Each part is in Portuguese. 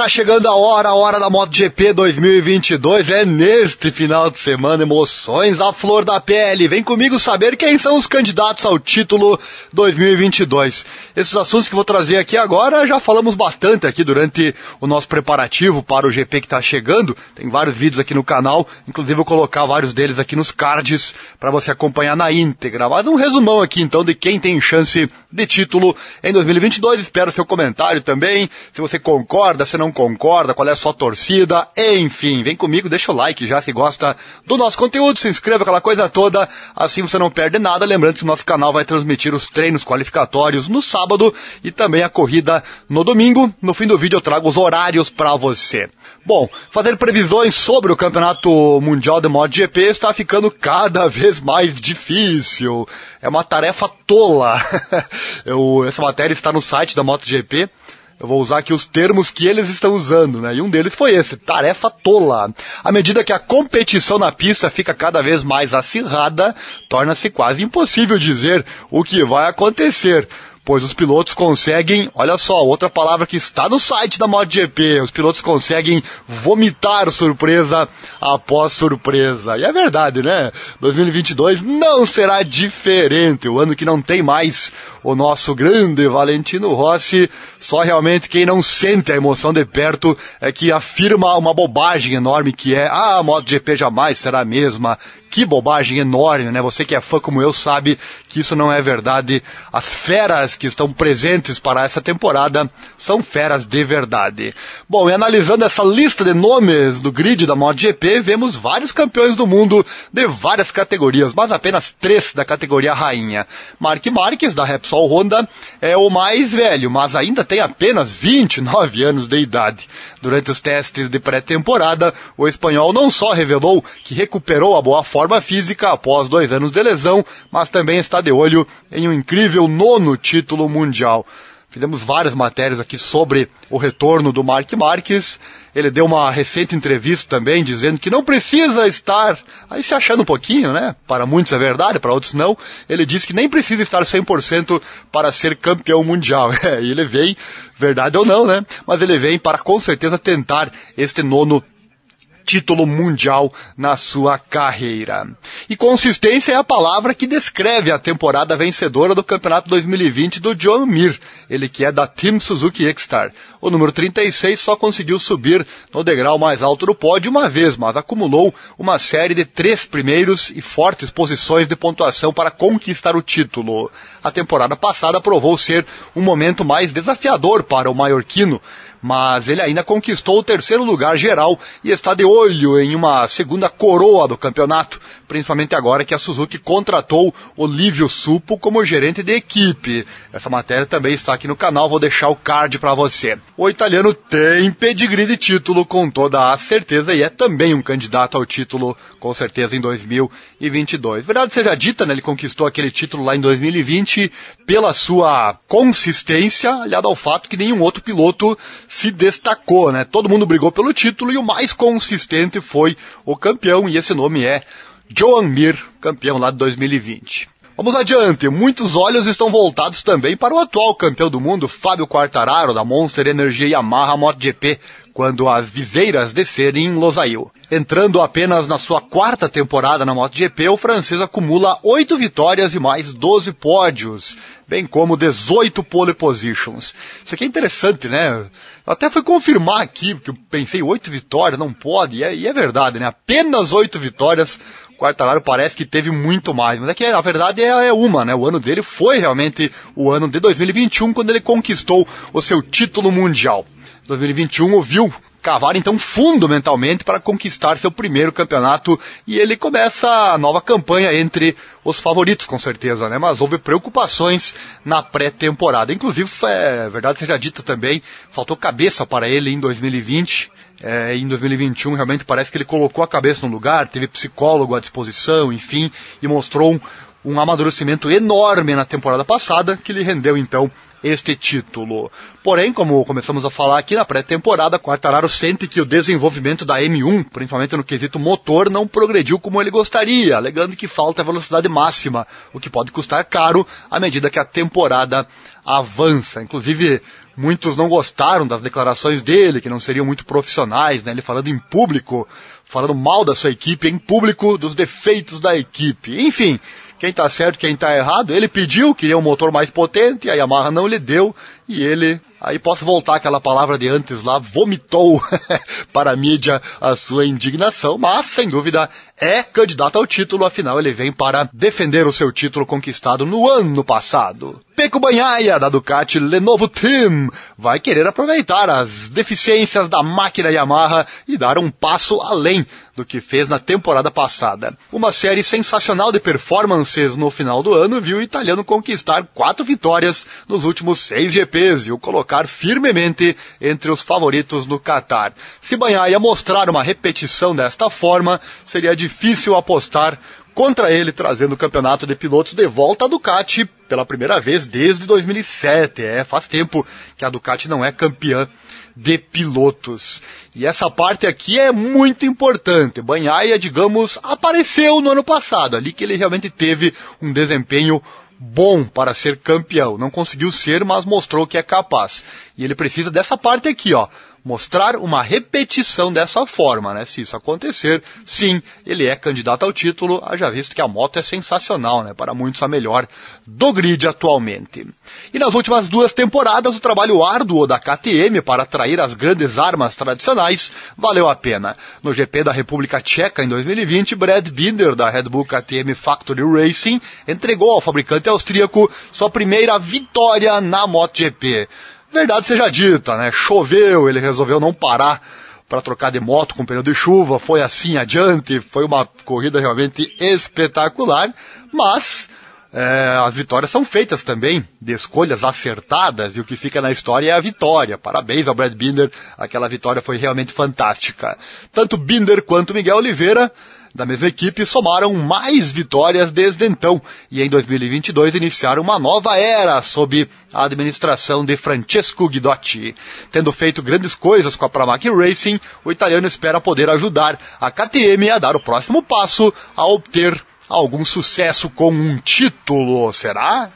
Está chegando a hora, a hora da MotoGP 2022. É neste final de semana, emoções à flor da pele. Vem comigo saber quem são os candidatos ao título 2022. Esses assuntos que vou trazer aqui agora, já falamos bastante aqui durante o nosso preparativo para o GP que está chegando. Tem vários vídeos aqui no canal, inclusive vou colocar vários deles aqui nos cards para você acompanhar na íntegra. Mas um resumão aqui então de quem tem chance de título em 2022. Espero seu comentário também, se você concorda, se não concorda, qual é a sua torcida, enfim, vem comigo, deixa o like já se gosta do nosso conteúdo, se inscreva, aquela coisa toda, assim você não perde nada. Lembrando que o nosso canal vai transmitir os treinos qualificatórios no sábado e também a corrida no domingo. No fim do vídeo eu trago os horários para você. Bom, fazer previsões sobre o Campeonato Mundial de MotoGP está ficando cada vez mais difícil. É uma tarefa tola. Eu, essa matéria está no site da MotoGP. Eu vou usar aqui os termos que eles estão usando, né? E um deles foi esse, tarefa tola. À medida que a competição na pista fica cada vez mais acirrada, torna-se quase impossível dizer o que vai acontecer pois os pilotos conseguem, olha só, outra palavra que está no site da MotoGP, os pilotos conseguem vomitar surpresa após surpresa. E é verdade, né? 2022 não será diferente, o ano que não tem mais o nosso grande Valentino Rossi, só realmente quem não sente a emoção de perto é que afirma uma bobagem enorme que é, ah, a MotoGP jamais será a mesma, que bobagem enorme, né? Você que é fã como eu sabe que isso não é verdade. As feras que estão presentes para essa temporada são feras de verdade. Bom, e analisando essa lista de nomes do grid da MotoGP, vemos vários campeões do mundo de várias categorias, mas apenas três da categoria rainha. Mark Marques, da Repsol Honda, é o mais velho, mas ainda tem apenas 29 anos de idade. Durante os testes de pré-temporada, o espanhol não só revelou que recuperou a boa forma física após dois anos de lesão, mas também está de olho em um incrível nono título mundial. Fizemos várias matérias aqui sobre o retorno do Mark Marques. Ele deu uma recente entrevista também dizendo que não precisa estar, aí se achando um pouquinho, né? Para muitos é verdade, para outros não. Ele disse que nem precisa estar 100% para ser campeão mundial. É, e ele vem, verdade ou não, né? Mas ele vem para com certeza tentar este nono título mundial na sua carreira. E consistência é a palavra que descreve a temporada vencedora do Campeonato 2020 do John Mir, ele que é da Team Suzuki X-Star. O número 36 só conseguiu subir no degrau mais alto do pódio uma vez, mas acumulou uma série de três primeiros e fortes posições de pontuação para conquistar o título. A temporada passada provou ser um momento mais desafiador para o maiorquino, mas ele ainda conquistou o terceiro lugar geral e está de olho em uma segunda coroa do campeonato, principalmente agora que a Suzuki contratou Olívio Supo como gerente de equipe. Essa matéria também está aqui no canal, vou deixar o card para você. O italiano tem pedigree de título com toda a certeza e é também um candidato ao título com certeza em 2022. Verdade seja dita, né, ele conquistou aquele título lá em 2020 pela sua consistência, aliado ao fato que nenhum outro piloto se destacou, né? Todo mundo brigou pelo título e o mais consistente foi o campeão, e esse nome é Joan Mir, campeão lá de 2020. Vamos adiante, muitos olhos estão voltados também para o atual campeão do mundo, Fábio Quartararo, da Monster Energia Yamaha MotoGP, quando as viseiras descerem em Losail. Entrando apenas na sua quarta temporada na MotoGP, o francês acumula oito vitórias e mais 12 pódios, bem como 18 pole positions. Isso aqui é interessante, né? Até fui confirmar aqui, porque eu pensei oito vitórias, não pode, e é, e é verdade, né? Apenas oito vitórias, o Quartararo parece que teve muito mais, mas é que a verdade é, é uma, né? O ano dele foi realmente o ano de 2021, quando ele conquistou o seu título mundial. 2021 ouviu cavar então fundo mentalmente para conquistar seu primeiro campeonato e ele começa a nova campanha entre os favoritos com certeza, né? Mas houve preocupações na pré-temporada. Inclusive, é verdade seja dita também, faltou cabeça para ele em 2020. É, em 2021 realmente parece que ele colocou a cabeça no lugar, teve psicólogo à disposição, enfim, e mostrou um, um amadurecimento enorme na temporada passada, que lhe rendeu então este título. Porém, como começamos a falar aqui na pré-temporada, Quartararo sente que o desenvolvimento da M1, principalmente no quesito motor, não progrediu como ele gostaria, alegando que falta velocidade máxima, o que pode custar caro à medida que a temporada avança. Inclusive, Muitos não gostaram das declarações dele, que não seriam muito profissionais, né? Ele falando em público, falando mal da sua equipe em público, dos defeitos da equipe. Enfim, quem está certo, quem está errado. Ele pediu, queria um motor mais potente, a Yamaha não lhe deu e ele Aí posso voltar aquela palavra de antes lá, vomitou para a mídia a sua indignação, mas sem dúvida é candidato ao título, afinal ele vem para defender o seu título conquistado no ano passado. Peco Banhaia, da Ducati Lenovo Team, vai querer aproveitar as deficiências da máquina Yamaha e dar um passo além do que fez na temporada passada. Uma série sensacional de performances no final do ano viu o italiano conquistar quatro vitórias nos últimos seis GPs e o colocar firmemente entre os favoritos no Qatar. Se Banhaia mostrar uma repetição desta forma, seria difícil apostar contra ele, trazendo o campeonato de pilotos de volta à Ducati pela primeira vez desde 2007. É, faz tempo que a Ducati não é campeã de pilotos. E essa parte aqui é muito importante. Banhaia, digamos, apareceu no ano passado, ali que ele realmente teve um desempenho bom para ser campeão. Não conseguiu ser, mas mostrou que é capaz. E ele precisa dessa parte aqui, ó mostrar uma repetição dessa forma, né? Se isso acontecer, sim, ele é candidato ao título, haja visto que a moto é sensacional, né? Para muitos a melhor do grid atualmente. E nas últimas duas temporadas, o trabalho árduo da KTM para atrair as grandes armas tradicionais valeu a pena. No GP da República Tcheca em 2020, Brad Binder, da Red Bull KTM Factory Racing, entregou ao fabricante austríaco sua primeira vitória na MotoGP. Verdade seja dita, né? Choveu, ele resolveu não parar para trocar de moto com pneu de chuva, foi assim adiante, foi uma corrida realmente espetacular, mas é, as vitórias são feitas também de escolhas acertadas e o que fica na história é a vitória. Parabéns ao Brad Binder, aquela vitória foi realmente fantástica. Tanto Binder quanto Miguel Oliveira da mesma equipe somaram mais vitórias desde então e em 2022 iniciaram uma nova era sob a administração de Francesco Guidotti. Tendo feito grandes coisas com a Pramac Racing, o italiano espera poder ajudar a KTM a dar o próximo passo a obter algum sucesso com um título, será?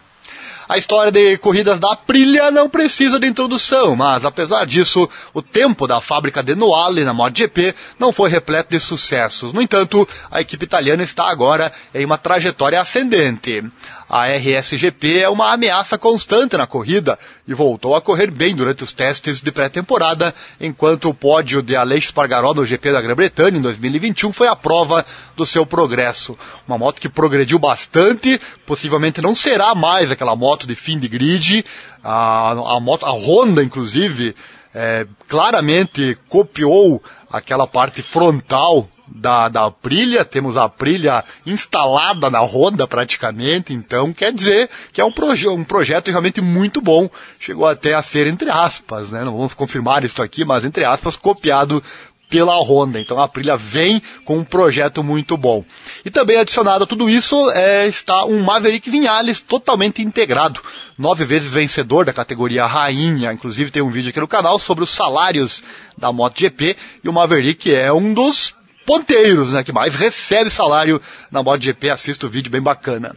A história de corridas da Aprilia não precisa de introdução, mas apesar disso, o tempo da fábrica de Noale na MotoGP não foi repleto de sucessos. No entanto, a equipe italiana está agora em uma trajetória ascendente. A RSGP é uma ameaça constante na corrida e voltou a correr bem durante os testes de pré-temporada, enquanto o pódio de Aleix Spargaró no GP da Grã-Bretanha em 2021 foi a prova do seu progresso. Uma moto que progrediu bastante, possivelmente não será mais aquela moto de fim de grid, a, a, moto, a Honda, inclusive, é, claramente copiou aquela parte frontal da, da Aprilia, temos a Aprilia instalada na Honda praticamente, então quer dizer que é um, proje um projeto realmente muito bom, chegou até a ser, entre aspas, né, não vamos confirmar isso aqui, mas entre aspas, copiado pela Honda. Então a Aprilia vem com um projeto muito bom. E também adicionado a tudo isso é, está um Maverick Vinhales totalmente integrado. Nove vezes vencedor da categoria rainha. Inclusive tem um vídeo aqui no canal sobre os salários da MotoGP. E o Maverick é um dos ponteiros, né, que mais recebe salário na MotoGP. Assista o vídeo bem bacana.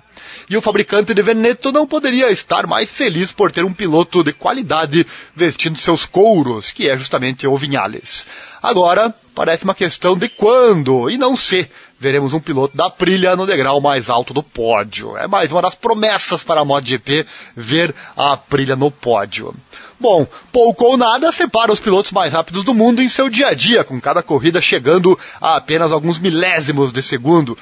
E o fabricante de Veneto não poderia estar mais feliz por ter um piloto de qualidade vestindo seus couros, que é justamente o Vinhales. Agora, parece uma questão de quando e não se veremos um piloto da Aprilia no degrau mais alto do pódio. É mais uma das promessas para a MotoGP ver a Aprilia no pódio. Bom, pouco ou nada separa os pilotos mais rápidos do mundo em seu dia a dia, com cada corrida chegando a apenas alguns milésimos de segundo.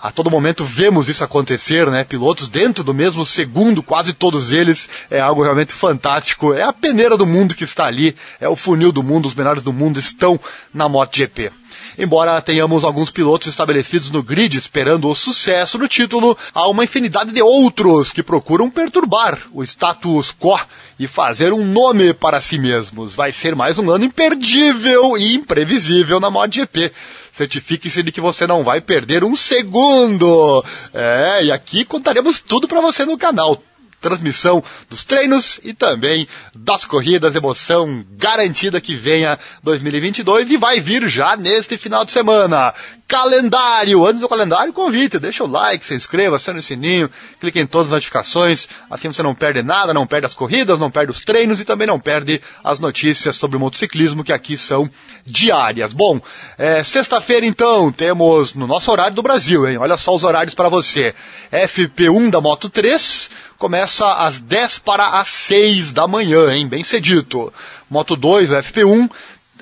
A todo momento vemos isso acontecer, né? Pilotos dentro do mesmo segundo, quase todos eles, é algo realmente fantástico. É a peneira do mundo que está ali, é o funil do mundo, os melhores do mundo estão na MotoGP. Embora tenhamos alguns pilotos estabelecidos no grid esperando o sucesso do título, há uma infinidade de outros que procuram perturbar o status quo e fazer um nome para si mesmos. Vai ser mais um ano imperdível e imprevisível na MotoGP. Certifique-se de que você não vai perder um segundo. É, e aqui contaremos tudo para você no canal transmissão dos treinos e também das corridas, emoção garantida que venha 2022 e vai vir já neste final de semana. calendário. Antes do calendário, convite, deixa o like, se inscreva, acione o sininho, clique em todas as notificações, assim você não perde nada, não perde as corridas, não perde os treinos e também não perde as notícias sobre o motociclismo que aqui são diárias. Bom, é, sexta-feira então temos no nosso horário do Brasil, hein? Olha só os horários para você. FP1 da Moto 3 começa às 10 para as 6 da manhã, hein? Bem cedito. Moto 2, o FP1,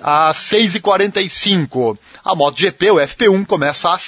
às 6h45. A MotoGP, o FP1, começa às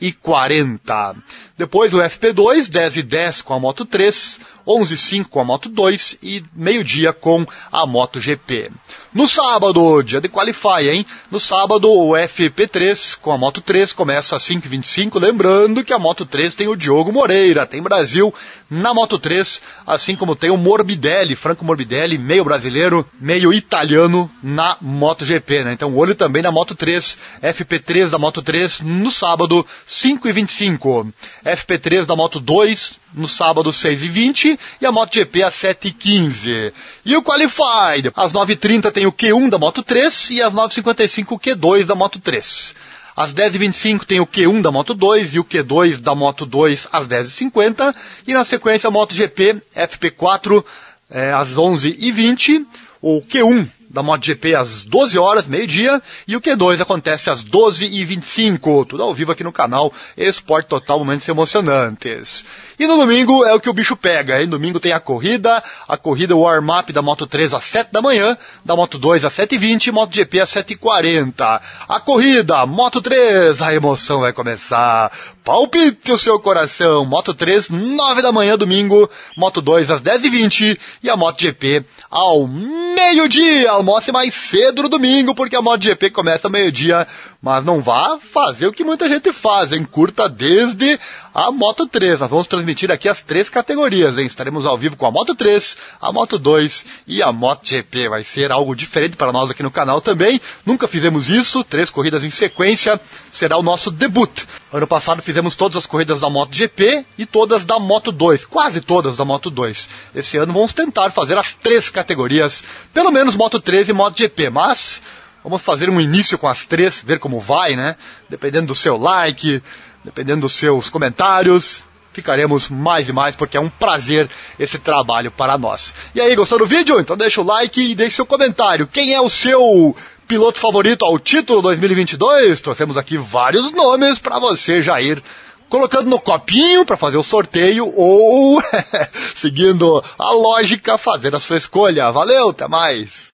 7h40. Depois o FP2, 10 h 10 com a Moto 3, 11 h 05 com a Moto 2 e meio-dia com a MotoGP. No sábado, dia de qualify, hein? No sábado, o FP3 com a Moto 3 começa às 5h25. Lembrando que a Moto 3 tem o Diogo Moreira, tem Brasil na Moto 3, assim como tem o Morbidelli, Franco Morbidelli, meio brasileiro, meio italiano na MotoGP, né? Então, olho também na Moto 3, FP3 da Moto 3 no sábado, 5h25. FP3 da Moto 2 no sábado 6h20 e a MotoGP às 7h15. E o Qualified, às 9h30 tem o Q1 da Moto 3 e às 9h55 o Q2 da Moto 3. Às 10h25 tem o Q1 da Moto 2 e o Q2 da Moto 2 às 10h50. E na sequência a MotoGP FP4 é, às 11h20. O Q1 da MotoGP às 12 horas, meio-dia, e o Q2 acontece às 12h25, tudo ao vivo aqui no canal Esporte Total Momentos Emocionantes. E no domingo é o que o bicho pega, hein? Domingo tem a corrida, a corrida warm-up da Moto 3 às 7 da manhã, da Moto 2 às 7h20 e MotoGP às 7h40. A corrida, Moto 3, a emoção vai começar. Palpite o seu coração. Moto 3, 9 da manhã, domingo. Moto 2 às 10h20 e a MotoGP ao meio-dia. Almoce mais cedo no domingo, porque a MotoGP começa ao meio-dia mas não vá fazer o que muita gente faz, hein? Curta desde a Moto 3. Nós vamos transmitir aqui as três categorias, hein? Estaremos ao vivo com a Moto 3, a Moto 2 e a Moto GP. Vai ser algo diferente para nós aqui no canal também. Nunca fizemos isso, três corridas em sequência. Será o nosso debut. Ano passado fizemos todas as corridas da Moto GP e todas da Moto 2, quase todas da Moto 2. Esse ano vamos tentar fazer as três categorias, pelo menos Moto 3 e Moto GP, mas Vamos fazer um início com as três, ver como vai, né? Dependendo do seu like, dependendo dos seus comentários, ficaremos mais e mais, porque é um prazer esse trabalho para nós. E aí, gostou do vídeo? Então deixa o like e deixe seu comentário. Quem é o seu piloto favorito ao título 2022? Trouxemos aqui vários nomes para você já ir colocando no copinho para fazer o sorteio ou seguindo a lógica fazer a sua escolha. Valeu, até mais.